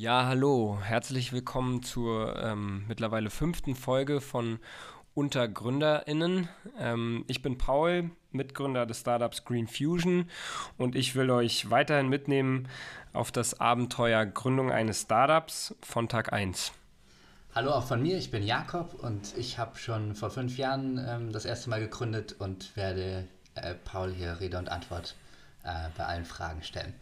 Ja, hallo, herzlich willkommen zur ähm, mittlerweile fünften Folge von Unter GründerInnen. Ähm, ich bin Paul, Mitgründer des Startups Green Fusion und ich will euch weiterhin mitnehmen auf das Abenteuer Gründung eines Startups von Tag 1. Hallo auch von mir, ich bin Jakob und ich habe schon vor fünf Jahren ähm, das erste Mal gegründet und werde äh, Paul hier Rede und Antwort äh, bei allen Fragen stellen.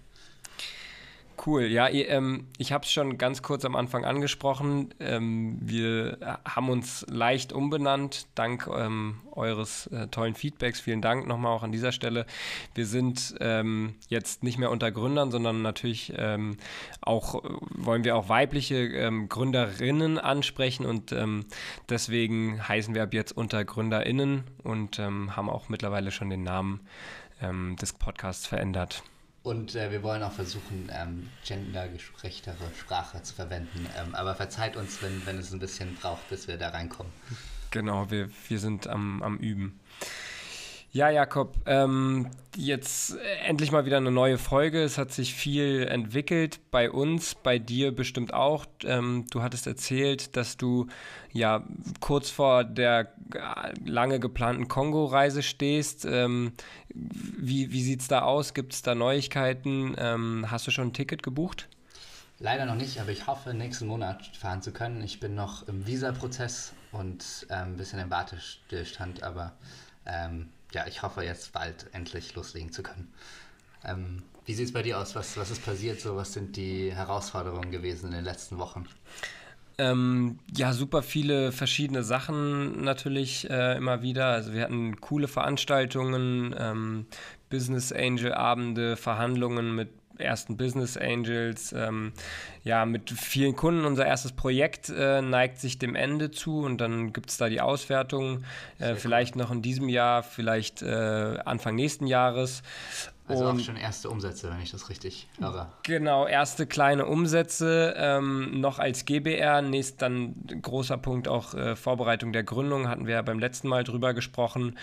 Cool, ja, ähm, ich habe es schon ganz kurz am Anfang angesprochen. Ähm, wir haben uns leicht umbenannt, dank ähm, eures äh, tollen Feedbacks. Vielen Dank nochmal auch an dieser Stelle. Wir sind jetzt nicht mehr unter Gründern, sondern natürlich auch wollen wir auch weibliche Gründerinnen ansprechen und deswegen heißen wir ab jetzt unter GründerInnen und haben auch mittlerweile schon den Namen des Podcasts verändert. Und äh, wir wollen auch versuchen, ähm, gendergerechtere Sprache zu verwenden. Ähm, aber verzeiht uns, wenn, wenn es ein bisschen braucht, bis wir da reinkommen. Genau, wir, wir sind am, am Üben. Ja, Jakob, ähm, jetzt endlich mal wieder eine neue Folge. Es hat sich viel entwickelt bei uns, bei dir bestimmt auch. Ähm, du hattest erzählt, dass du ja kurz vor der lange geplanten Kongo-Reise stehst. Ähm, wie wie sieht es da aus? Gibt es da Neuigkeiten? Ähm, hast du schon ein Ticket gebucht? Leider noch nicht, aber ich hoffe, nächsten Monat fahren zu können. Ich bin noch im Visa-Prozess und ähm, ein bisschen im Wartestillstand, aber ähm, ja, ich hoffe jetzt bald endlich loslegen zu können. Ähm, wie sieht es bei dir aus? Was, was ist passiert? So, was sind die Herausforderungen gewesen in den letzten Wochen? Ähm, ja, super viele verschiedene Sachen natürlich äh, immer wieder. Also wir hatten coole Veranstaltungen, ähm, Business Angel Abende, Verhandlungen mit ersten Business Angels, ähm, ja, mit vielen Kunden. Unser erstes Projekt äh, neigt sich dem Ende zu und dann gibt es da die Auswertung, äh, vielleicht noch in diesem Jahr, vielleicht äh, Anfang nächsten Jahres. Also und auch schon erste Umsätze, wenn ich das richtig höre. Genau, erste kleine Umsätze, ähm, noch als GBR. Nächst dann großer Punkt auch äh, Vorbereitung der Gründung, hatten wir ja beim letzten Mal drüber gesprochen.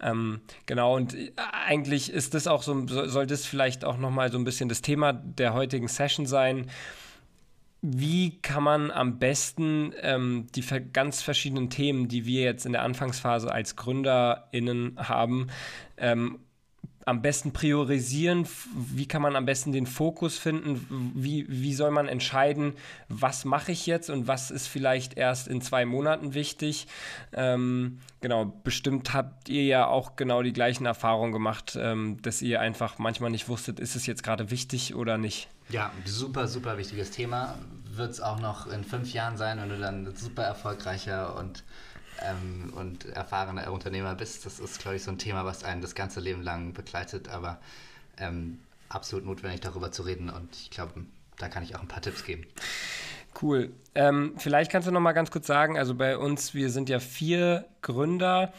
Ähm, genau, und äh, eigentlich ist das auch so, soll das vielleicht auch nochmal so ein bisschen das Thema der heutigen Session sein wie kann man am besten ähm, die ganz verschiedenen Themen, die wir jetzt in der Anfangsphase als GründerInnen haben, ähm, am besten priorisieren? Wie kann man am besten den Fokus finden? Wie, wie soll man entscheiden, was mache ich jetzt und was ist vielleicht erst in zwei Monaten wichtig? Ähm, genau, bestimmt habt ihr ja auch genau die gleichen Erfahrungen gemacht, ähm, dass ihr einfach manchmal nicht wusstet, ist es jetzt gerade wichtig oder nicht? Ja, super, super wichtiges Thema. Wird es auch noch in fünf Jahren sein, wenn du dann super erfolgreicher und ähm, und erfahrener Unternehmer bist. Das ist, glaube ich, so ein Thema, was einen das ganze Leben lang begleitet, aber ähm, absolut notwendig, darüber zu reden. Und ich glaube, da kann ich auch ein paar Tipps geben. Cool. Ähm, vielleicht kannst du noch mal ganz kurz sagen, also bei uns, wir sind ja vier Gründer,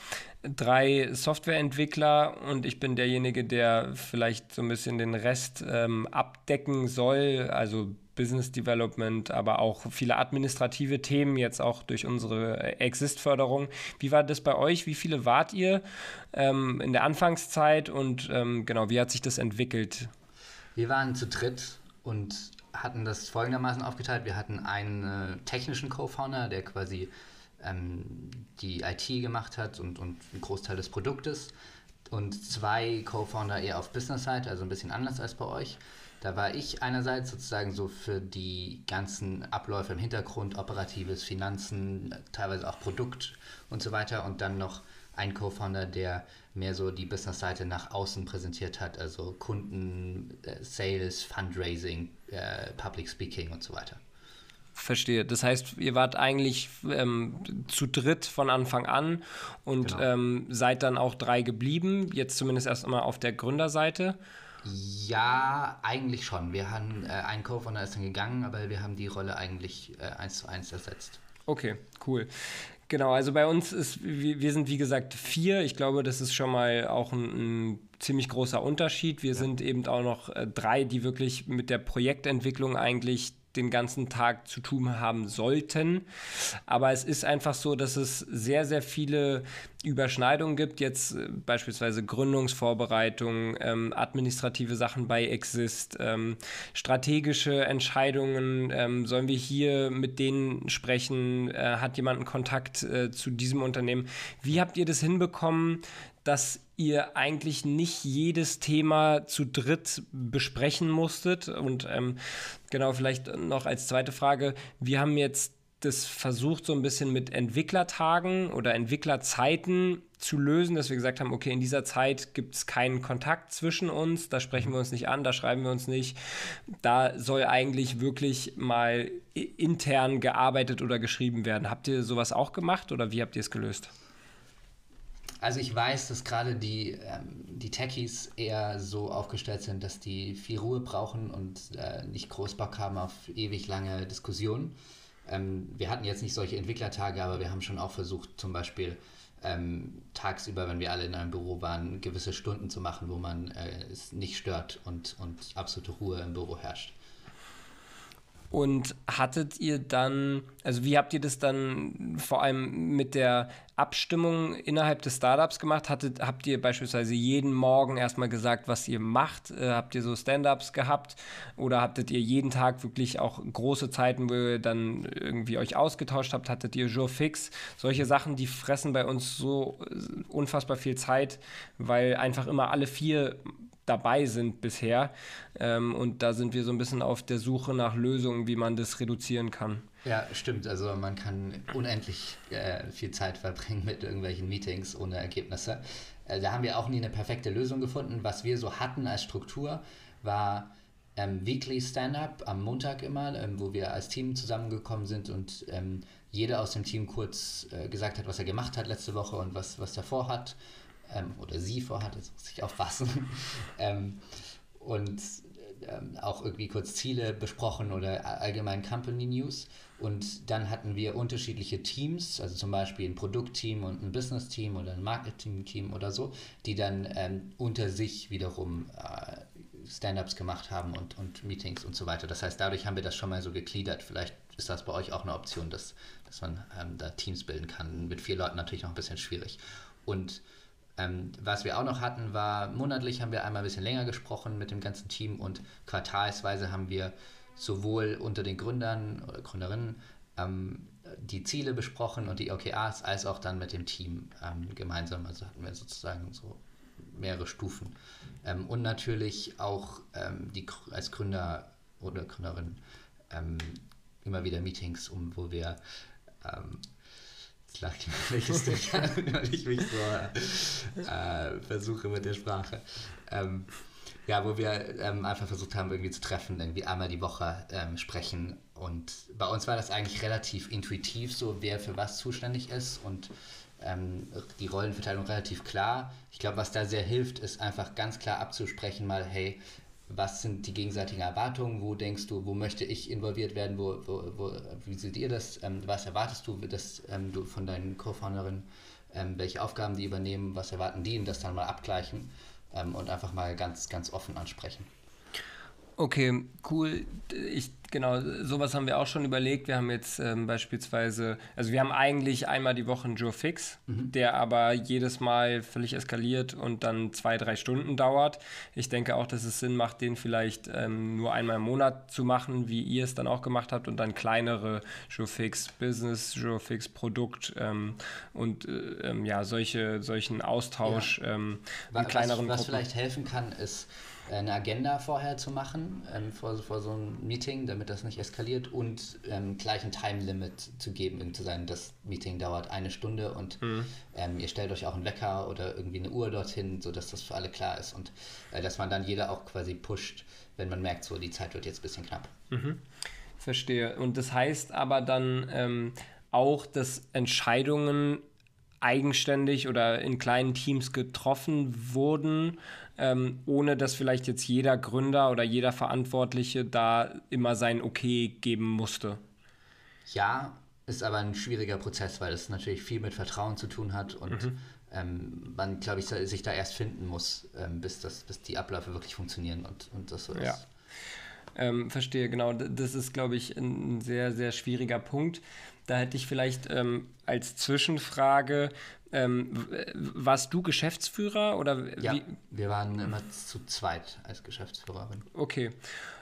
drei Softwareentwickler und ich bin derjenige, der vielleicht so ein bisschen den Rest ähm, abdecken soll, also Business Development, aber auch viele administrative Themen, jetzt auch durch unsere Exist-Förderung. Wie war das bei euch? Wie viele wart ihr ähm, in der Anfangszeit und ähm, genau, wie hat sich das entwickelt? Wir waren zu dritt und hatten das folgendermaßen aufgeteilt. Wir hatten einen äh, technischen Co-Founder, der quasi ähm, die IT gemacht hat und, und einen Großteil des Produktes und zwei Co-Founder eher auf Business-Seite, also ein bisschen anders als bei euch. Da war ich einerseits sozusagen so für die ganzen Abläufe im Hintergrund, operatives, Finanzen, teilweise auch Produkt und so weiter und dann noch ein Co-Founder, der mehr so die Business-Seite nach außen präsentiert hat, also Kunden, äh, Sales, Fundraising, äh, Public Speaking und so weiter. Verstehe. Das heißt, ihr wart eigentlich ähm, zu dritt von Anfang an und genau. ähm, seid dann auch drei geblieben, jetzt zumindest erst einmal auf der Gründerseite. Ja, eigentlich schon. Wir haben äh, ein Co-Founder ist dann gegangen, aber wir haben die Rolle eigentlich äh, eins zu eins ersetzt. Okay, cool. Genau, also bei uns ist, wir sind wie gesagt vier. Ich glaube, das ist schon mal auch ein, ein ziemlich großer Unterschied. Wir ja. sind eben auch noch äh, drei, die wirklich mit der Projektentwicklung eigentlich den ganzen Tag zu tun haben sollten. Aber es ist einfach so, dass es sehr, sehr viele Überschneidungen gibt. Jetzt äh, beispielsweise Gründungsvorbereitung, ähm, administrative Sachen bei Exist, ähm, strategische Entscheidungen. Ähm, sollen wir hier mit denen sprechen? Äh, hat jemand einen Kontakt äh, zu diesem Unternehmen? Wie habt ihr das hinbekommen, dass ihr eigentlich nicht jedes Thema zu dritt besprechen musstet. Und ähm, genau, vielleicht noch als zweite Frage, wir haben jetzt das versucht so ein bisschen mit Entwicklertagen oder Entwicklerzeiten zu lösen, dass wir gesagt haben, okay, in dieser Zeit gibt es keinen Kontakt zwischen uns, da sprechen wir uns nicht an, da schreiben wir uns nicht. Da soll eigentlich wirklich mal intern gearbeitet oder geschrieben werden. Habt ihr sowas auch gemacht oder wie habt ihr es gelöst? Also ich weiß, dass gerade die, ähm, die Techies eher so aufgestellt sind, dass die viel Ruhe brauchen und äh, nicht groß Bock haben auf ewig lange Diskussionen. Ähm, wir hatten jetzt nicht solche Entwicklertage, aber wir haben schon auch versucht, zum Beispiel ähm, tagsüber, wenn wir alle in einem Büro waren, gewisse Stunden zu machen, wo man äh, es nicht stört und, und absolute Ruhe im Büro herrscht. Und hattet ihr dann, also wie habt ihr das dann vor allem mit der Abstimmung innerhalb des Startups gemacht? Hattet, habt ihr beispielsweise jeden Morgen erstmal gesagt, was ihr macht? Äh, habt ihr so Stand-ups gehabt? Oder hattet ihr jeden Tag wirklich auch große Zeiten, wo ihr dann irgendwie euch ausgetauscht habt? Hattet ihr Joe Fix? Solche Sachen, die fressen bei uns so äh, unfassbar viel Zeit, weil einfach immer alle vier dabei sind bisher. Ähm, und da sind wir so ein bisschen auf der Suche nach Lösungen, wie man das reduzieren kann. Ja, stimmt. Also man kann unendlich äh, viel Zeit verbringen mit irgendwelchen Meetings ohne Ergebnisse. Äh, da haben wir auch nie eine perfekte Lösung gefunden. Was wir so hatten als Struktur war ähm, Weekly Stand-up am Montag immer, ähm, wo wir als Team zusammengekommen sind und ähm, jeder aus dem Team kurz äh, gesagt hat, was er gemacht hat letzte Woche und was, was er vorhat ähm, oder sie vorhat, jetzt muss ich aufpassen. ähm, und ähm, auch irgendwie kurz Ziele besprochen oder allgemein Company News. Und dann hatten wir unterschiedliche Teams, also zum Beispiel ein Produktteam und ein Business-Team oder ein Marketing-Team oder so, die dann ähm, unter sich wiederum äh, Stand-ups gemacht haben und, und Meetings und so weiter. Das heißt, dadurch haben wir das schon mal so gegliedert. Vielleicht ist das bei euch auch eine Option, dass, dass man ähm, da Teams bilden kann. Mit vier Leuten natürlich noch ein bisschen schwierig. Und ähm, was wir auch noch hatten, war monatlich haben wir einmal ein bisschen länger gesprochen mit dem ganzen Team und quartalsweise haben wir sowohl unter den Gründern oder Gründerinnen ähm, die Ziele besprochen und die OKRs, als auch dann mit dem Team ähm, gemeinsam. Also hatten wir sozusagen so mehrere Stufen. Ähm, und natürlich auch ähm, die als Gründer oder Gründerin ähm, immer wieder Meetings, um wo wir Mir welches Ding an, weil ich mich so äh, versuche mit der Sprache. Ähm, ja, wo wir ähm, einfach versucht haben, irgendwie zu treffen, irgendwie einmal die Woche ähm, sprechen. Und bei uns war das eigentlich relativ intuitiv, so wer für was zuständig ist und ähm, die Rollenverteilung relativ klar. Ich glaube, was da sehr hilft, ist einfach ganz klar abzusprechen, mal, hey, was sind die gegenseitigen Erwartungen, wo denkst du, wo möchte ich involviert werden, wo, wo, wo wie seht ihr das, ähm, was erwartest du, dass ähm, du von deinen Co-Founderinnen, ähm, welche Aufgaben die übernehmen, was erwarten die? Und das dann mal abgleichen ähm, und einfach mal ganz, ganz offen ansprechen. Okay, cool. Ich Genau, sowas haben wir auch schon überlegt. Wir haben jetzt ähm, beispielsweise, also wir haben eigentlich einmal die Woche einen Joe Fix, mhm. der aber jedes Mal völlig eskaliert und dann zwei, drei Stunden dauert. Ich denke auch, dass es Sinn macht, den vielleicht ähm, nur einmal im Monat zu machen, wie ihr es dann auch gemacht habt und dann kleinere Joe Fix Business, Joe Fix Produkt ähm, und äh, ähm, ja, solche, solchen Austausch ja. Ähm, in kleineren was, was vielleicht helfen kann, ist, eine Agenda vorher zu machen, ähm, vor, vor so einem Meeting, damit das nicht eskaliert und ähm, gleich ein Time-Limit zu geben, zu sein, das Meeting dauert eine Stunde und mhm. ähm, ihr stellt euch auch einen Wecker oder irgendwie eine Uhr dorthin, sodass das für alle klar ist und äh, dass man dann jeder auch quasi pusht, wenn man merkt, so die Zeit wird jetzt ein bisschen knapp. Mhm. Verstehe. Und das heißt aber dann ähm, auch, dass Entscheidungen eigenständig oder in kleinen Teams getroffen wurden, ähm, ohne dass vielleicht jetzt jeder Gründer oder jeder Verantwortliche da immer sein Okay geben musste. Ja, ist aber ein schwieriger Prozess, weil es natürlich viel mit Vertrauen zu tun hat und mhm. ähm, man, glaube ich, sich da erst finden muss, ähm, bis, das, bis die Abläufe wirklich funktionieren und, und das so ist. Ja. Ähm, verstehe, genau. Das ist, glaube ich, ein sehr, sehr schwieriger Punkt. Da hätte ich vielleicht ähm, als Zwischenfrage, ähm, warst du Geschäftsführer oder ja, wir waren immer zu zweit als Geschäftsführerin. Okay.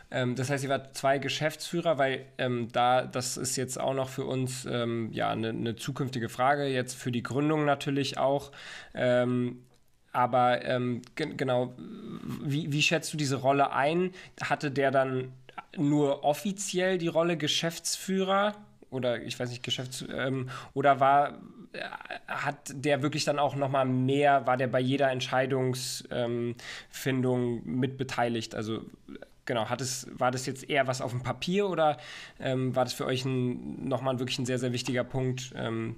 Ähm, das heißt, ihr wart zwei Geschäftsführer, weil ähm, da, das ist jetzt auch noch für uns ähm, ja eine, eine, zukünftige Frage, jetzt für die Gründung natürlich auch. Ähm, aber ähm, genau, wie, wie schätzt du diese Rolle ein? Hatte der dann nur offiziell die Rolle Geschäftsführer oder ich weiß nicht, Geschäfts ähm, oder war äh, hat der wirklich dann auch nochmal mehr, war der bei jeder Entscheidungsfindung ähm, mitbeteiligt? Also genau, hat es, war das jetzt eher was auf dem Papier oder ähm, war das für euch ein, nochmal wirklich ein sehr, sehr wichtiger Punkt? Ähm?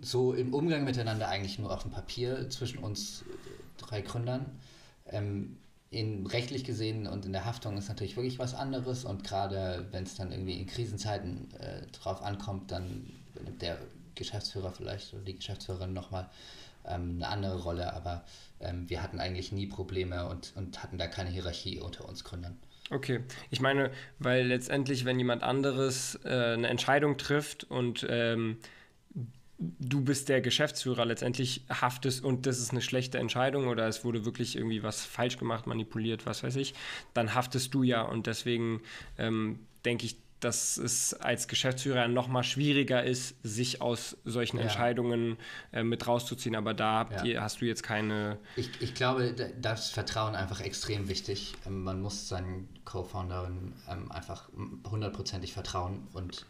So im Umgang miteinander eigentlich nur auf dem Papier zwischen uns drei Gründern. Ähm, in rechtlich gesehen und in der Haftung ist natürlich wirklich was anderes und gerade wenn es dann irgendwie in Krisenzeiten äh, drauf ankommt, dann nimmt der Geschäftsführer vielleicht oder die Geschäftsführerin nochmal ähm, eine andere Rolle, aber ähm, wir hatten eigentlich nie Probleme und, und hatten da keine Hierarchie unter uns Gründern. Okay, ich meine, weil letztendlich, wenn jemand anderes äh, eine Entscheidung trifft und ähm, du bist der Geschäftsführer, letztendlich haftest und das ist eine schlechte Entscheidung oder es wurde wirklich irgendwie was falsch gemacht, manipuliert, was weiß ich, dann haftest du ja und deswegen ähm, denke ich, dass es als Geschäftsführer noch mal schwieriger ist, sich aus solchen ja. Entscheidungen äh, mit rauszuziehen. Aber da ja. ihr, hast du jetzt keine. Ich, ich glaube, da ist Vertrauen einfach extrem wichtig. Ähm, man muss seinen Co-Founderin ähm, einfach hundertprozentig vertrauen und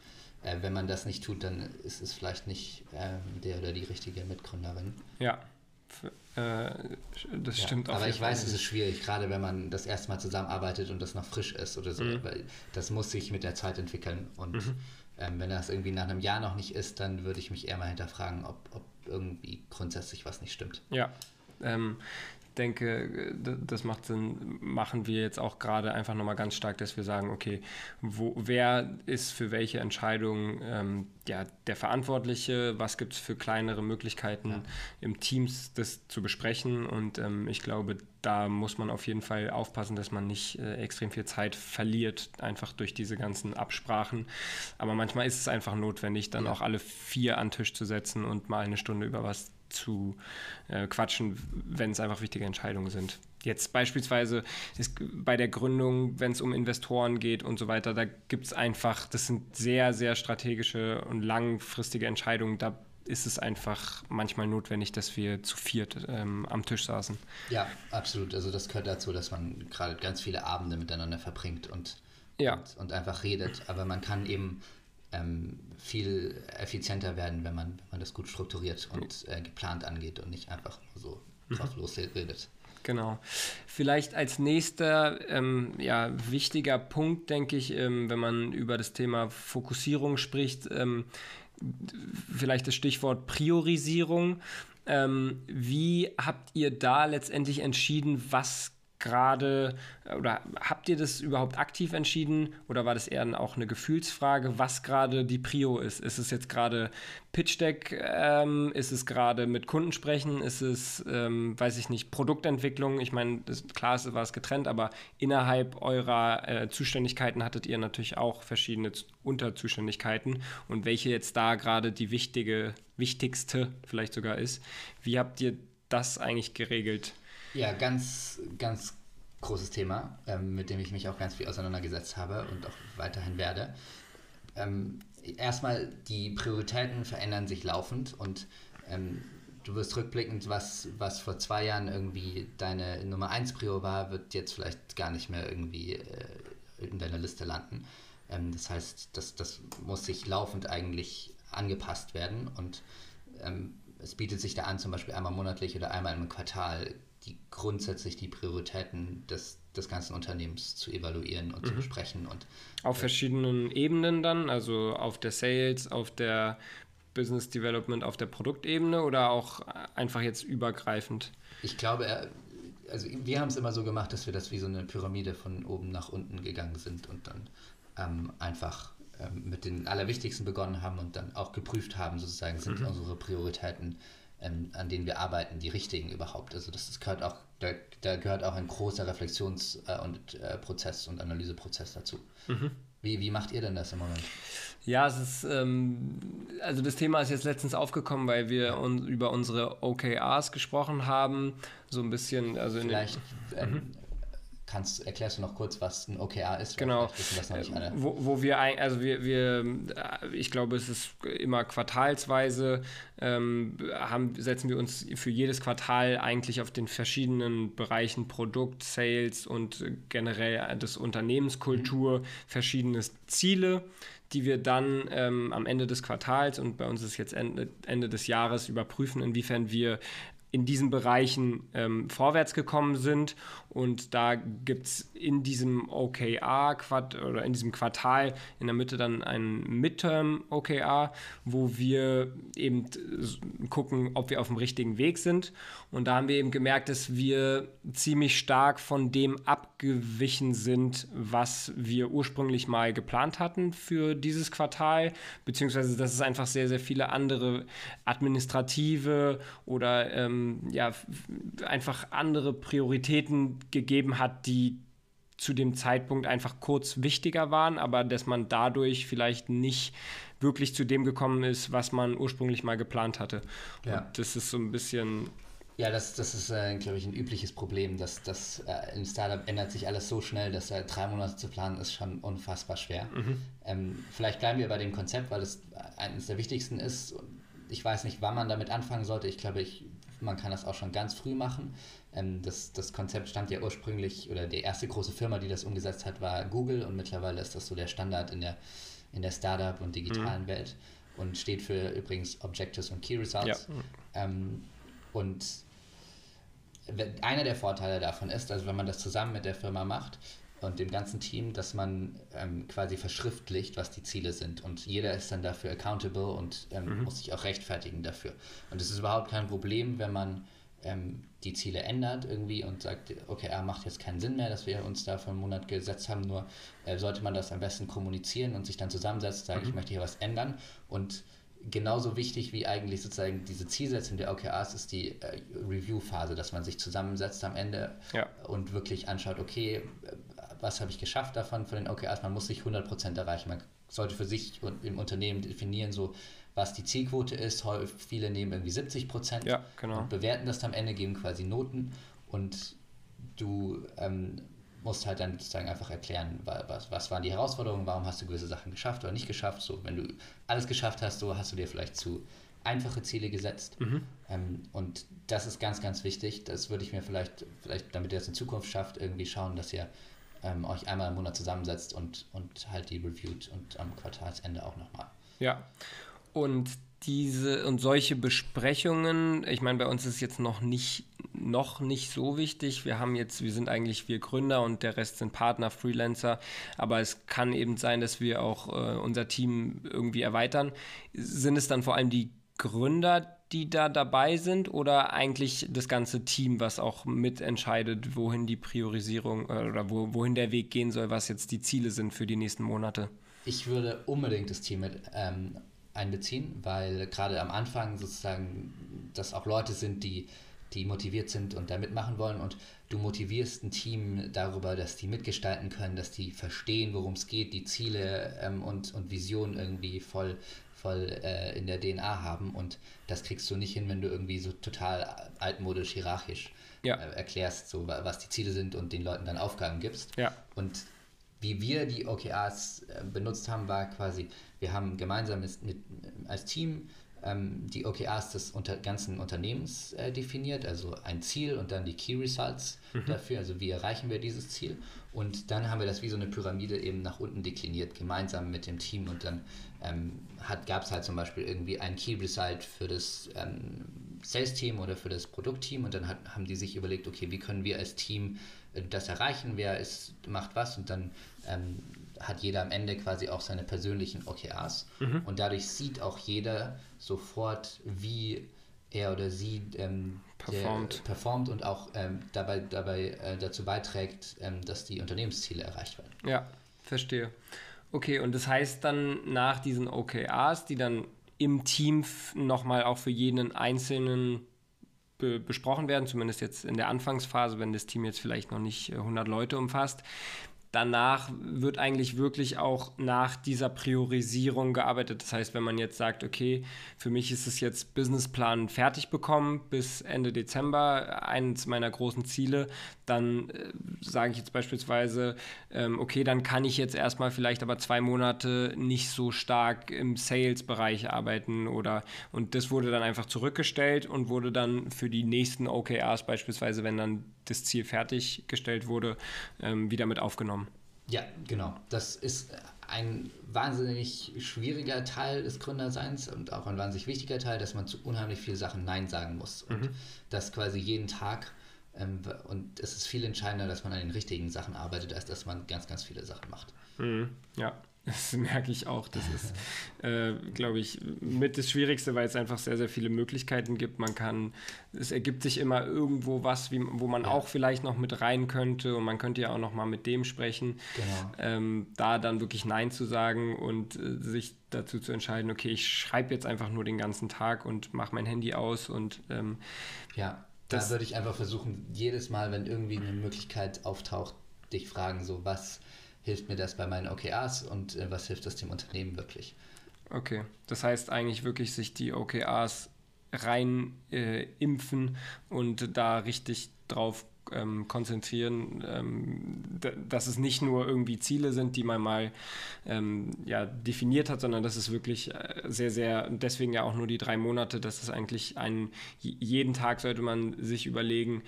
äh, wenn man das nicht tut, dann ist es vielleicht nicht äh, der oder die richtige Mitgründerin. Ja, äh, das ja, stimmt auch. Aber ich weiß, es ist schwierig, gerade wenn man das erste Mal zusammenarbeitet und das noch frisch ist oder so, mhm. weil das muss sich mit der Zeit entwickeln und mhm. ähm, wenn das irgendwie nach einem Jahr noch nicht ist, dann würde ich mich eher mal hinterfragen, ob, ob irgendwie grundsätzlich was nicht stimmt. Ja, ähm, denke, das macht Sinn, machen wir jetzt auch gerade einfach nochmal ganz stark, dass wir sagen, okay, wo, wer ist für welche Entscheidung ähm, ja, der Verantwortliche, was gibt es für kleinere Möglichkeiten ja. im Teams, das zu besprechen und ähm, ich glaube, da muss man auf jeden Fall aufpassen, dass man nicht äh, extrem viel Zeit verliert, einfach durch diese ganzen Absprachen. Aber manchmal ist es einfach notwendig, dann ja. auch alle vier an den Tisch zu setzen und mal eine Stunde über was zu äh, quatschen, wenn es einfach wichtige Entscheidungen sind. Jetzt beispielsweise ist bei der Gründung, wenn es um Investoren geht und so weiter, da gibt es einfach, das sind sehr, sehr strategische und langfristige Entscheidungen. Da ist es einfach manchmal notwendig, dass wir zu viert ähm, am Tisch saßen. Ja, absolut. Also das gehört dazu, dass man gerade ganz viele Abende miteinander verbringt und, ja. und, und, einfach redet. Aber man kann eben ähm, viel effizienter werden, wenn man, wenn man das gut strukturiert und äh, geplant angeht und nicht einfach nur so mhm. drauf mhm. losredet. Genau. Vielleicht als nächster ähm, ja, wichtiger Punkt, denke ich, ähm, wenn man über das Thema Fokussierung spricht, ähm, vielleicht das Stichwort Priorisierung. Ähm, wie habt ihr da letztendlich entschieden, was gerade oder habt ihr das überhaupt aktiv entschieden oder war das eher auch eine Gefühlsfrage, was gerade die Prio ist? Ist es jetzt gerade Pitch Deck? Ähm, ist es gerade mit Kunden sprechen? Ist es, ähm, weiß ich nicht, Produktentwicklung? Ich meine, klar war es getrennt, aber innerhalb eurer äh, Zuständigkeiten hattet ihr natürlich auch verschiedene Unterzuständigkeiten und welche jetzt da gerade die wichtige, wichtigste vielleicht sogar ist. Wie habt ihr das eigentlich geregelt? Ja, ganz, ganz großes Thema, ähm, mit dem ich mich auch ganz viel auseinandergesetzt habe und auch weiterhin werde. Ähm, erstmal, die Prioritäten verändern sich laufend und ähm, du wirst rückblickend, was, was vor zwei Jahren irgendwie deine Nummer 1 Prio war, wird jetzt vielleicht gar nicht mehr irgendwie äh, in deiner Liste landen. Ähm, das heißt, das, das muss sich laufend eigentlich angepasst werden und ähm, es bietet sich da an, zum Beispiel einmal monatlich oder einmal im Quartal die grundsätzlich die Prioritäten des, des ganzen Unternehmens zu evaluieren und mhm. zu besprechen. Und, auf äh, verschiedenen Ebenen dann, also auf der Sales, auf der Business Development, auf der Produktebene oder auch einfach jetzt übergreifend? Ich glaube, äh, also wir haben es immer so gemacht, dass wir das wie so eine Pyramide von oben nach unten gegangen sind und dann ähm, einfach ähm, mit den Allerwichtigsten begonnen haben und dann auch geprüft haben, sozusagen, sind mhm. unsere Prioritäten ähm, an denen wir arbeiten, die richtigen überhaupt. Also das, das gehört auch, da, da, gehört auch ein großer Reflexions- äh, und äh, Prozess und Analyseprozess dazu. Mhm. Wie, wie macht ihr denn das im Moment? Ja, es ist, ähm, also das Thema ist jetzt letztens aufgekommen, weil wir un über unsere OKRs gesprochen haben. So ein bisschen, also Vielleicht ähm, mhm. Kannst, erklärst du noch kurz, was ein OKR ist? Genau. Wo, wo wir, also wir, wir, ich glaube, es ist immer quartalsweise, ähm, haben, setzen wir uns für jedes Quartal eigentlich auf den verschiedenen Bereichen Produkt, Sales und generell des Unternehmenskultur mhm. verschiedene Ziele die wir dann ähm, am Ende des Quartals und bei uns ist jetzt Ende, Ende des Jahres überprüfen, inwiefern wir in diesen Bereichen ähm, vorwärts gekommen sind. Und da gibt es in diesem OKR oder in diesem Quartal in der Mitte dann ein Midterm OKR, wo wir eben gucken, ob wir auf dem richtigen Weg sind. Und da haben wir eben gemerkt, dass wir ziemlich stark von dem abgewichen sind, was wir ursprünglich mal geplant hatten für dieses Quartal, beziehungsweise dass es einfach sehr, sehr viele andere administrative oder ähm, ja, einfach andere Prioritäten gegeben hat, die zu dem Zeitpunkt einfach kurz wichtiger waren, aber dass man dadurch vielleicht nicht wirklich zu dem gekommen ist, was man ursprünglich mal geplant hatte. Ja. Und das ist so ein bisschen ja, das, das ist, äh, glaube ich, ein übliches Problem. Dass, dass, äh, Im Startup ändert sich alles so schnell, dass äh, drei Monate zu planen ist schon unfassbar schwer. Mhm. Ähm, vielleicht bleiben wir bei dem Konzept, weil es eines der wichtigsten ist. Ich weiß nicht, wann man damit anfangen sollte. Ich glaube, ich, man kann das auch schon ganz früh machen. Ähm, das, das Konzept stammt ja ursprünglich, oder die erste große Firma, die das umgesetzt hat, war Google. Und mittlerweile ist das so der Standard in der, in der Startup- und digitalen mhm. Welt. Und steht für übrigens Objectives und Key Results. Ja. Ähm, und einer der Vorteile davon ist, also wenn man das zusammen mit der Firma macht und dem ganzen Team, dass man ähm, quasi verschriftlicht, was die Ziele sind. Und jeder ist dann dafür accountable und ähm, mhm. muss sich auch rechtfertigen dafür. Und es ist überhaupt kein Problem, wenn man ähm, die Ziele ändert irgendwie und sagt, okay, er macht jetzt keinen Sinn mehr, dass wir uns da für einen Monat gesetzt haben, nur äh, sollte man das am besten kommunizieren und sich dann zusammensetzen, sagen, mhm. ich möchte hier was ändern und genauso wichtig wie eigentlich sozusagen diese Zielsetzung der OKRs ist die äh, Review-Phase, dass man sich zusammensetzt am Ende ja. und wirklich anschaut, okay, was habe ich geschafft davon von den OKRs? Man muss sich 100% erreichen. Man sollte für sich und im Unternehmen definieren, so was die Zielquote ist. Viele nehmen irgendwie 70 ja, genau. und bewerten das am Ende, geben quasi Noten und du ähm, musst halt dann sozusagen einfach erklären, was, was waren die Herausforderungen, warum hast du gewisse Sachen geschafft oder nicht geschafft. So, wenn du alles geschafft hast, so hast du dir vielleicht zu einfache Ziele gesetzt. Mhm. Ähm, und das ist ganz, ganz wichtig. Das würde ich mir vielleicht, vielleicht, damit ihr das in Zukunft schafft, irgendwie schauen, dass ihr ähm, euch einmal im Monat zusammensetzt und, und halt die reviewt und am Quartalsende auch nochmal. Ja. Und diese und solche Besprechungen, ich meine, bei uns ist jetzt noch nicht, noch nicht so wichtig. Wir haben jetzt, wir sind eigentlich wir Gründer und der Rest sind Partner, Freelancer, aber es kann eben sein, dass wir auch äh, unser Team irgendwie erweitern. Sind es dann vor allem die Gründer, die da dabei sind oder eigentlich das ganze Team, was auch mitentscheidet, wohin die Priorisierung äh, oder wo, wohin der Weg gehen soll, was jetzt die Ziele sind für die nächsten Monate? Ich würde unbedingt das Team mit ähm, einbeziehen, weil gerade am Anfang sozusagen das auch Leute sind, die, die motiviert sind und da mitmachen wollen und du motivierst ein Team darüber, dass die mitgestalten können, dass die verstehen, worum es geht, die Ziele ähm, und, und Visionen irgendwie voll, voll äh, in der DNA haben und das kriegst du nicht hin, wenn du irgendwie so total altmodisch, hierarchisch ja. äh, erklärst, so, was die Ziele sind und den Leuten dann Aufgaben gibst. Ja. Und wie wir die OKRs äh, benutzt haben, war quasi, wir haben gemeinsam mit, mit als Team ähm, die OKRs des unter, ganzen Unternehmens äh, definiert, also ein Ziel und dann die Key Results mhm. dafür, also wie erreichen wir dieses Ziel. Und dann haben wir das wie so eine Pyramide eben nach unten dekliniert, gemeinsam mit dem Team. Und dann ähm, gab es halt zum Beispiel irgendwie ein Key Result für das ähm, Sales-Team oder für das Produktteam. Und dann hat, haben die sich überlegt, okay, wie können wir als Team äh, das erreichen, wer ist, macht was. Und dann ähm, hat jeder am Ende quasi auch seine persönlichen OKRs. Mhm. Und dadurch sieht auch jeder sofort, wie er oder sie ähm, performt. performt und auch ähm, dabei, dabei äh, dazu beiträgt, ähm, dass die Unternehmensziele erreicht werden. Ja, verstehe. Okay, und das heißt dann nach diesen OKRs, die dann im Team nochmal auch für jeden Einzelnen be besprochen werden, zumindest jetzt in der Anfangsphase, wenn das Team jetzt vielleicht noch nicht 100 Leute umfasst danach wird eigentlich wirklich auch nach dieser Priorisierung gearbeitet. Das heißt, wenn man jetzt sagt, okay, für mich ist es jetzt Businessplan fertig bekommen bis Ende Dezember, eines meiner großen Ziele, dann äh, sage ich jetzt beispielsweise, ähm, okay, dann kann ich jetzt erstmal vielleicht aber zwei Monate nicht so stark im Sales-Bereich arbeiten oder und das wurde dann einfach zurückgestellt und wurde dann für die nächsten OKRs beispielsweise, wenn dann das Ziel fertiggestellt wurde, ähm, wieder mit aufgenommen. Ja, genau. Das ist ein wahnsinnig schwieriger Teil des Gründerseins und auch ein wahnsinnig wichtiger Teil, dass man zu unheimlich vielen Sachen Nein sagen muss. Und mhm. das quasi jeden Tag. Ähm, und es ist viel entscheidender, dass man an den richtigen Sachen arbeitet, als dass man ganz, ganz viele Sachen macht. Mhm. Ja. Das merke ich auch. Das ist, äh, glaube ich, mit das Schwierigste, weil es einfach sehr, sehr viele Möglichkeiten gibt. Man kann, es ergibt sich immer irgendwo was, wie, wo man ja. auch vielleicht noch mit rein könnte und man könnte ja auch noch mal mit dem sprechen. Genau. Ähm, da dann wirklich Nein zu sagen und äh, sich dazu zu entscheiden, okay, ich schreibe jetzt einfach nur den ganzen Tag und mache mein Handy aus und ähm, ja, da würde ich einfach versuchen, jedes Mal, wenn irgendwie eine Möglichkeit auftaucht, dich fragen, so was hilft mir das bei meinen OKRs und äh, was hilft das dem Unternehmen wirklich. Okay, das heißt eigentlich wirklich sich die OKRs rein äh, impfen und da richtig drauf ähm, konzentrieren, ähm, dass es nicht nur irgendwie Ziele sind, die man mal ähm, ja, definiert hat, sondern dass es wirklich äh, sehr, sehr, deswegen ja auch nur die drei Monate, dass es eigentlich ein, jeden Tag sollte man sich überlegen,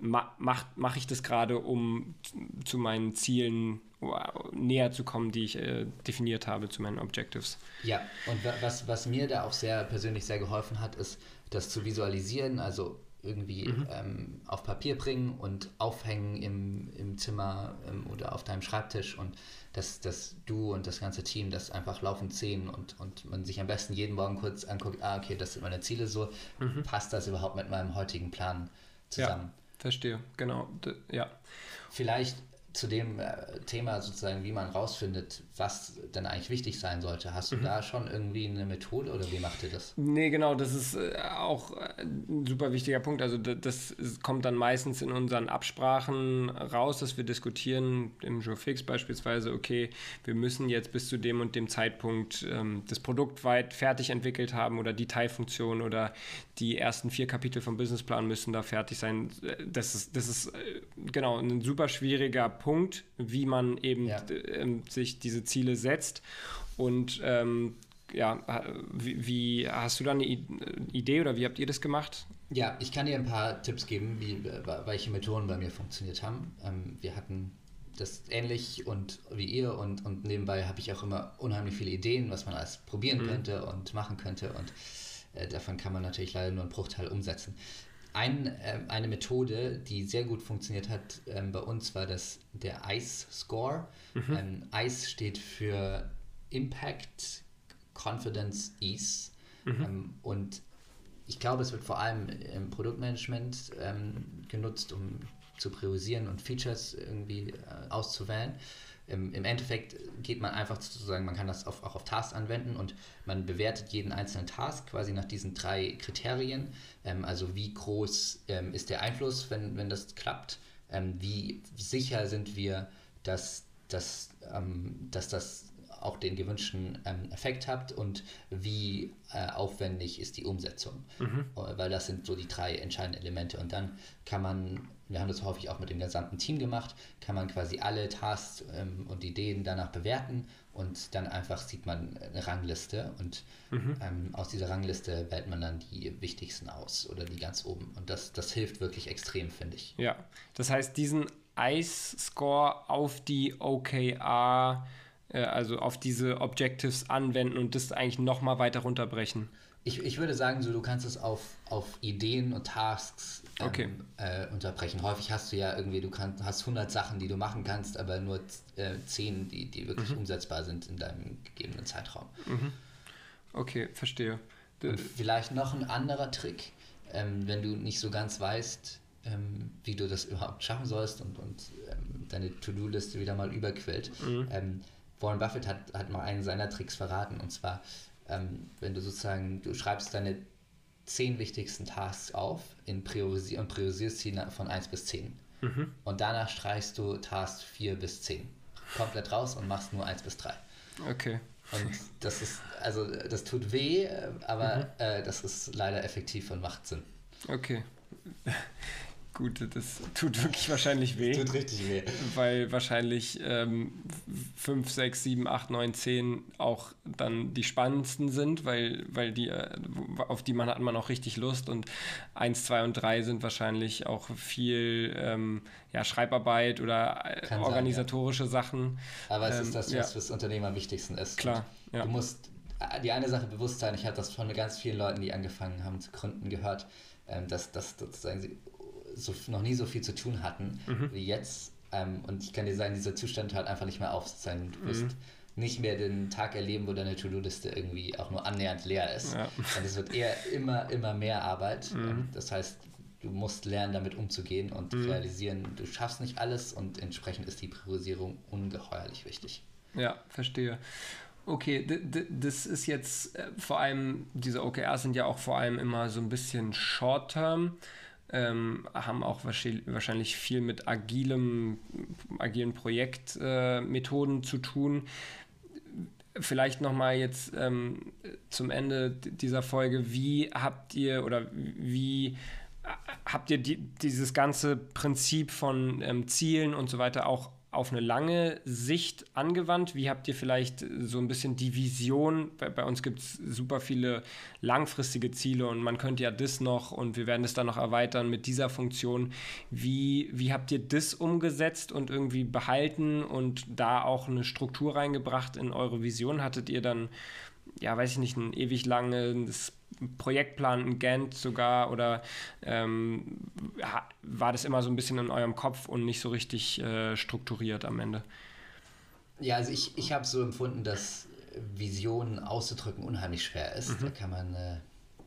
ma, mache mach ich das gerade, um zu meinen Zielen näher zu kommen, die ich äh, definiert habe zu meinen Objectives. Ja, und was, was mir da auch sehr persönlich sehr geholfen hat, ist, das zu visualisieren, also irgendwie mhm. ähm, auf Papier bringen und aufhängen im, im Zimmer ähm, oder auf deinem Schreibtisch und dass, dass du und das ganze Team das einfach laufend sehen und, und man sich am besten jeden Morgen kurz anguckt, ah, okay, das sind meine Ziele so, mhm. passt das überhaupt mit meinem heutigen Plan zusammen? Ja, verstehe, genau, ja. Vielleicht zu dem äh, Thema sozusagen, wie man rausfindet, was denn eigentlich wichtig sein sollte. Hast du mhm. da schon irgendwie eine Methode oder wie macht ihr das? Nee, genau, das ist äh, auch ein super wichtiger Punkt. Also das, kommt dann meistens in unseren Absprachen raus, dass wir diskutieren, im Joe Fix beispielsweise, okay, wir müssen jetzt bis zu dem und dem Zeitpunkt ähm, das Produkt weit fertig entwickelt haben oder die Teilfunktion oder die ersten vier Kapitel vom Businessplan müssen da fertig sein. Das ist, das ist äh, genau ein super schwieriger Punkt, wie man eben ja. äh, sich diese Ziele setzt. Und ähm, ja, wie, wie, hast du da eine Idee oder wie habt ihr das gemacht? Ja, ich kann dir ein paar Tipps geben, wie, welche Methoden bei mir funktioniert haben. Ähm, wir hatten das ähnlich und wie ihr und, und nebenbei habe ich auch immer unheimlich viele Ideen, was man alles probieren mhm. könnte und machen könnte und äh, davon kann man natürlich leider nur einen Bruchteil umsetzen. Ein, äh, eine Methode, die sehr gut funktioniert hat ähm, bei uns, war das der ICE-Score. Mhm. Ähm, ICE steht für Impact, Confidence, Ease. Mhm. Ähm, und ich glaube, es wird vor allem im Produktmanagement ähm, genutzt, um zu priorisieren und Features irgendwie äh, auszuwählen im, im Endeffekt geht man einfach sozusagen, man kann das auf, auch auf Tasks anwenden und man bewertet jeden einzelnen Task quasi nach diesen drei Kriterien. Ähm, also wie groß ähm, ist der Einfluss, wenn, wenn das klappt? Ähm, wie sicher sind wir, dass, dass, ähm, dass das auch den gewünschten ähm, Effekt hat und wie äh, aufwendig ist die Umsetzung. Mhm. Äh, weil das sind so die drei entscheidenden Elemente. Und dann kann man, wir haben das häufig auch mit dem gesamten Team gemacht, kann man quasi alle Tasks ähm, und Ideen danach bewerten und dann einfach sieht man eine Rangliste und mhm. ähm, aus dieser Rangliste wählt man dann die wichtigsten aus oder die ganz oben. Und das, das hilft wirklich extrem, finde ich. Ja, das heißt, diesen ICE-Score auf die OKR äh, also auf diese Objectives anwenden und das eigentlich nochmal weiter runterbrechen? Ich, ich würde sagen, so, du kannst es auf, auf Ideen und Tasks ähm, okay. äh, unterbrechen. Häufig hast du ja irgendwie, du kannst, hast 100 Sachen, die du machen kannst, aber nur äh, 10, die, die wirklich mhm. umsetzbar sind in deinem gegebenen Zeitraum. Mhm. Okay, verstehe. Und vielleicht noch ein anderer Trick, ähm, wenn du nicht so ganz weißt, ähm, wie du das überhaupt schaffen sollst und, und ähm, deine To-Do-Liste wieder mal überquillt. Mhm. Warren Buffett hat, hat mal einen seiner Tricks verraten und zwar ähm, wenn du sozusagen, du schreibst deine zehn wichtigsten Tasks auf in Priorisi und priorisierst sie von 1 bis 10. Mhm. Und danach streichst du Task 4 bis 10 komplett raus und machst nur 1 bis 3. Okay. Und das ist, also das tut weh, aber mhm. äh, das ist leider effektiv und macht Sinn. Okay. Gut, das tut wirklich wahrscheinlich weh. Das tut richtig weh. Weil wahrscheinlich ähm, 5, 6, 7, 8, 9, 10 auch dann die spannendsten sind, weil, weil die, äh, auf die man hat man auch richtig Lust und 1, 2 und 3 sind wahrscheinlich auch viel ähm, ja, Schreibarbeit oder äh, Kann organisatorische sein, ja. Sachen. Aber es ähm, ist das, was ja. fürs Unternehmen am wichtigsten ist. Klar. Ja. Du musst äh, die eine Sache bewusst sein, ich habe das von ganz vielen Leuten, die angefangen haben zu gründen, gehört, ähm, dass, dass sozusagen sie so, noch nie so viel zu tun hatten mhm. wie jetzt. Ähm, und ich kann dir sagen, dieser Zustand hört einfach nicht mehr auf sein. Du wirst mhm. nicht mehr den Tag erleben, wo deine To-Do-Liste irgendwie auch nur annähernd leer ist. Ja. Und es wird eher immer, immer mehr Arbeit. Mhm. Ähm, das heißt, du musst lernen, damit umzugehen und mhm. realisieren, du schaffst nicht alles und entsprechend ist die Priorisierung ungeheuerlich wichtig. Ja, verstehe. Okay, das ist jetzt äh, vor allem, diese OKRs sind ja auch vor allem immer so ein bisschen short-term ähm, haben auch wahrscheinlich viel mit agilem, agilen Projektmethoden äh, zu tun. Vielleicht nochmal jetzt ähm, zum Ende dieser Folge, wie habt ihr oder wie äh, habt ihr die, dieses ganze Prinzip von ähm, Zielen und so weiter auch auf eine lange Sicht angewandt? Wie habt ihr vielleicht so ein bisschen die Vision? Bei, bei uns gibt es super viele langfristige Ziele und man könnte ja das noch und wir werden es dann noch erweitern mit dieser Funktion. Wie, wie habt ihr das umgesetzt und irgendwie behalten und da auch eine Struktur reingebracht in eure Vision? Hattet ihr dann, ja, weiß ich nicht, ein ewig langes Projektplan, ein Gantt sogar oder ähm, war das immer so ein bisschen in eurem Kopf und nicht so richtig äh, strukturiert am Ende? Ja, also ich, ich habe so empfunden, dass Visionen auszudrücken unheimlich schwer ist. Mhm. Da kann man äh,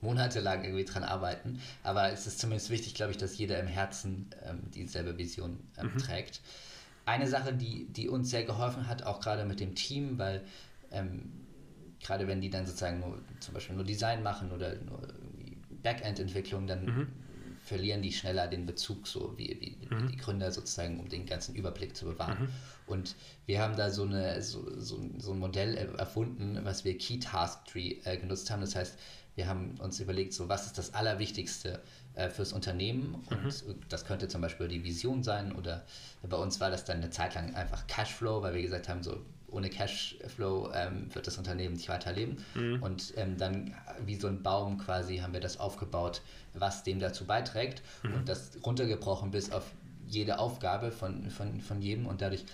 monatelang irgendwie dran arbeiten. Aber es ist zumindest wichtig, glaube ich, dass jeder im Herzen ähm, dieselbe Vision ähm, mhm. trägt. Eine Sache, die, die uns sehr geholfen hat, auch gerade mit dem Team, weil ähm, gerade wenn die dann sozusagen nur zum Beispiel nur Design machen oder nur Backend-Entwicklung, dann mhm. verlieren die schneller den Bezug, so wie, wie mhm. die Gründer sozusagen, um den ganzen Überblick zu bewahren. Mhm. Und wir haben da so, eine, so, so, so ein Modell erfunden, was wir Key Task Tree äh, genutzt haben. Das heißt, wir haben uns überlegt, so was ist das Allerwichtigste äh, fürs Unternehmen und mhm. das könnte zum Beispiel die Vision sein oder bei uns war das dann eine Zeit lang einfach Cashflow, weil wir gesagt haben, so ohne Cashflow ähm, wird das Unternehmen nicht weiterleben. Mhm. Und ähm, dann wie so ein Baum quasi haben wir das aufgebaut, was dem dazu beiträgt mhm. und das runtergebrochen bis auf jede Aufgabe von, von, von jedem und dadurch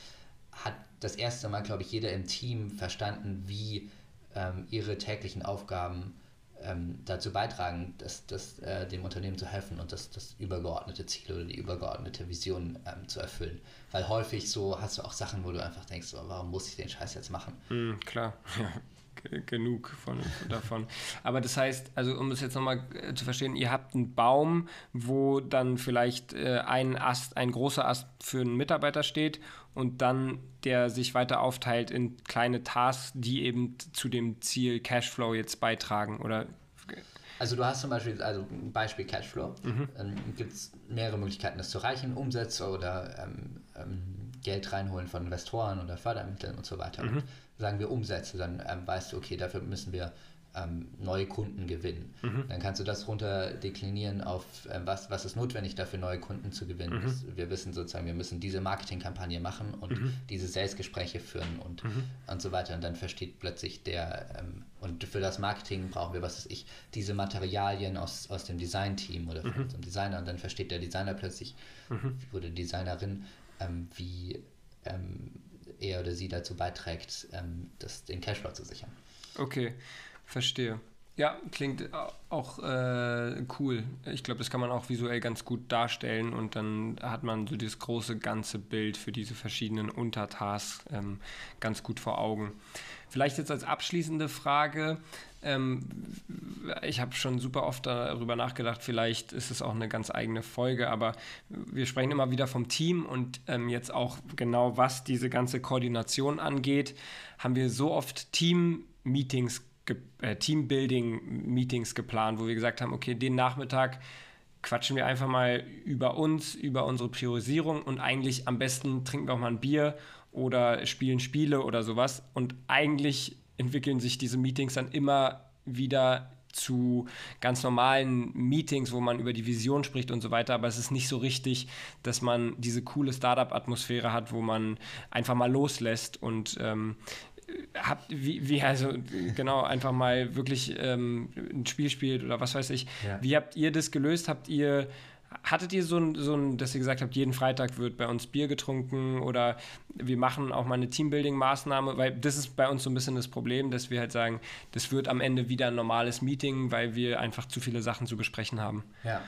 hat das erste Mal, glaube ich, jeder im Team verstanden, wie ähm, ihre täglichen Aufgaben ähm, dazu beitragen, dass, dass, äh, dem Unternehmen zu helfen und das, das übergeordnete Ziel oder die übergeordnete Vision ähm, zu erfüllen. Weil häufig so hast du auch Sachen, wo du einfach denkst, oh, warum muss ich den Scheiß jetzt machen? Mm, klar. Genug von, davon. Aber das heißt, also um es jetzt nochmal äh, zu verstehen, ihr habt einen Baum, wo dann vielleicht äh, ein Ast, ein großer Ast für einen Mitarbeiter steht und dann der sich weiter aufteilt in kleine Tasks, die eben zu dem Ziel Cashflow jetzt beitragen oder also du hast zum Beispiel, also ein Beispiel Cashflow, mhm. ähm, gibt es mehrere Möglichkeiten, das zu erreichen, Umsätze oder ähm, ähm, Geld reinholen von Investoren oder Fördermitteln und so weiter. Mhm. Sagen wir Umsätze, dann ähm, weißt du, okay, dafür müssen wir ähm, neue Kunden gewinnen. Mhm. Dann kannst du das runter deklinieren auf, äh, was, was ist notwendig dafür, neue Kunden zu gewinnen. Mhm. Wir wissen sozusagen, wir müssen diese Marketingkampagne machen und mhm. diese Salesgespräche führen und, mhm. und so weiter. Und dann versteht plötzlich der, ähm, und für das Marketing brauchen wir, was weiß ich, diese Materialien aus, aus dem Design-Team oder von mhm. unserem Designer. Und dann versteht der Designer plötzlich mhm. oder die Designerin, ähm, wie ähm, er oder sie dazu beiträgt, ähm, das, den Cashflow zu sichern. Okay. Verstehe. Ja, klingt auch äh, cool. Ich glaube, das kann man auch visuell ganz gut darstellen und dann hat man so dieses große ganze Bild für diese verschiedenen Untertasks ähm, ganz gut vor Augen. Vielleicht jetzt als abschließende Frage. Ähm, ich habe schon super oft darüber nachgedacht, vielleicht ist es auch eine ganz eigene Folge, aber wir sprechen immer wieder vom Team und ähm, jetzt auch genau was diese ganze Koordination angeht, haben wir so oft Team-Meetings äh, Teambuilding-Meetings geplant, wo wir gesagt haben, okay, den Nachmittag quatschen wir einfach mal über uns, über unsere Priorisierung und eigentlich am besten trinken wir auch mal ein Bier oder spielen Spiele oder sowas. Und eigentlich entwickeln sich diese Meetings dann immer wieder zu ganz normalen Meetings, wo man über die Vision spricht und so weiter, aber es ist nicht so richtig, dass man diese coole Startup-Atmosphäre hat, wo man einfach mal loslässt und ähm, habt, wie, wie, also genau, einfach mal wirklich ähm, ein Spiel spielt oder was weiß ich. Ja. Wie habt ihr das gelöst? Habt ihr Hattet ihr so ein, so ein, dass ihr gesagt habt, jeden Freitag wird bei uns Bier getrunken oder wir machen auch mal eine Teambuilding-Maßnahme, weil das ist bei uns so ein bisschen das Problem, dass wir halt sagen, das wird am Ende wieder ein normales Meeting, weil wir einfach zu viele Sachen zu besprechen haben. Ja.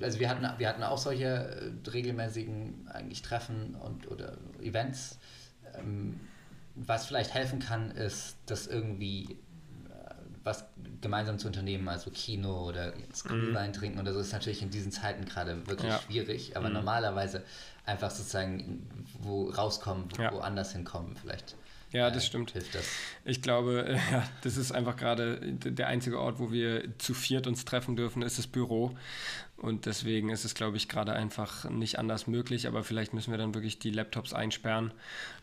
Also wir hatten, wir hatten auch solche äh, regelmäßigen eigentlich Treffen und oder Events. Ähm, was vielleicht helfen kann, ist, dass irgendwie was gemeinsam zu unternehmen, also Kino oder Glühwein mm. trinken oder so, ist natürlich in diesen Zeiten gerade wirklich ja. schwierig. Aber mm. normalerweise einfach sozusagen wo rauskommen, wo, ja. woanders hinkommen, vielleicht. Ja, das äh, stimmt. Hilft das. Ich glaube, äh, ja, das ist einfach gerade der einzige Ort, wo wir zu viert uns treffen dürfen, ist das Büro. Und deswegen ist es, glaube ich, gerade einfach nicht anders möglich. Aber vielleicht müssen wir dann wirklich die Laptops einsperren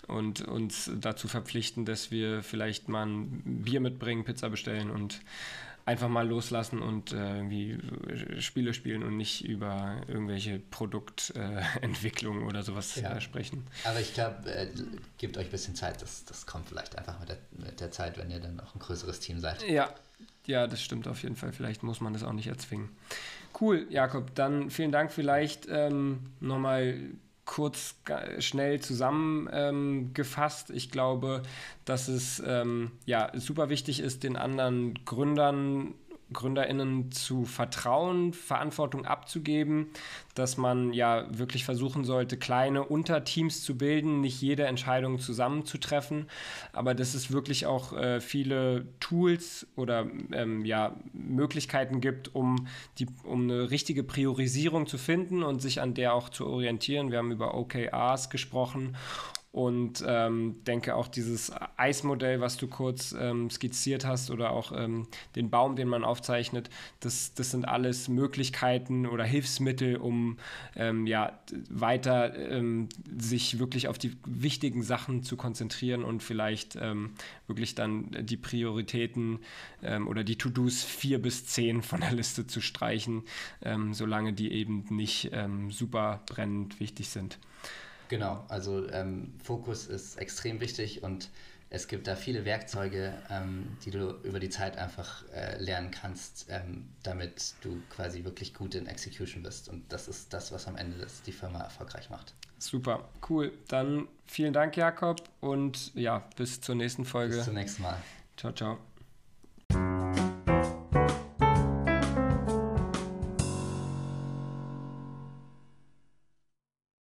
und uns dazu verpflichten, dass wir vielleicht mal ein Bier mitbringen, Pizza bestellen und einfach mal loslassen und äh, irgendwie Spiele spielen und nicht über irgendwelche Produktentwicklungen äh, oder sowas ja. äh, sprechen. Aber ich glaube, äh, gebt euch ein bisschen Zeit. Das, das kommt vielleicht einfach mit der, mit der Zeit, wenn ihr dann auch ein größeres Team seid. Ja, ja, das stimmt auf jeden Fall. Vielleicht muss man das auch nicht erzwingen. Cool, Jakob. Dann vielen Dank. Vielleicht ähm, nochmal kurz schnell zusammengefasst. Ähm, ich glaube, dass es ähm, ja, super wichtig ist, den anderen Gründern GründerInnen zu vertrauen, Verantwortung abzugeben, dass man ja wirklich versuchen sollte, kleine Unterteams zu bilden, nicht jede Entscheidung zusammenzutreffen, aber dass es wirklich auch äh, viele Tools oder ähm, ja, Möglichkeiten gibt, um, die, um eine richtige Priorisierung zu finden und sich an der auch zu orientieren. Wir haben über OKRs gesprochen und ähm, denke auch dieses Eismodell, was du kurz ähm, skizziert hast, oder auch ähm, den Baum, den man aufzeichnet, das, das sind alles Möglichkeiten oder Hilfsmittel, um ähm, ja, weiter ähm, sich wirklich auf die wichtigen Sachen zu konzentrieren und vielleicht ähm, wirklich dann die Prioritäten oder die To-Dos vier bis zehn von der Liste zu streichen, solange die eben nicht super brennend wichtig sind. Genau, also ähm, Fokus ist extrem wichtig und es gibt da viele Werkzeuge, ähm, die du über die Zeit einfach äh, lernen kannst, ähm, damit du quasi wirklich gut in Execution bist. Und das ist das, was am Ende das die Firma erfolgreich macht. Super, cool. Dann vielen Dank, Jakob, und ja, bis zur nächsten Folge. Bis zum nächsten Mal. Ciao, ciao.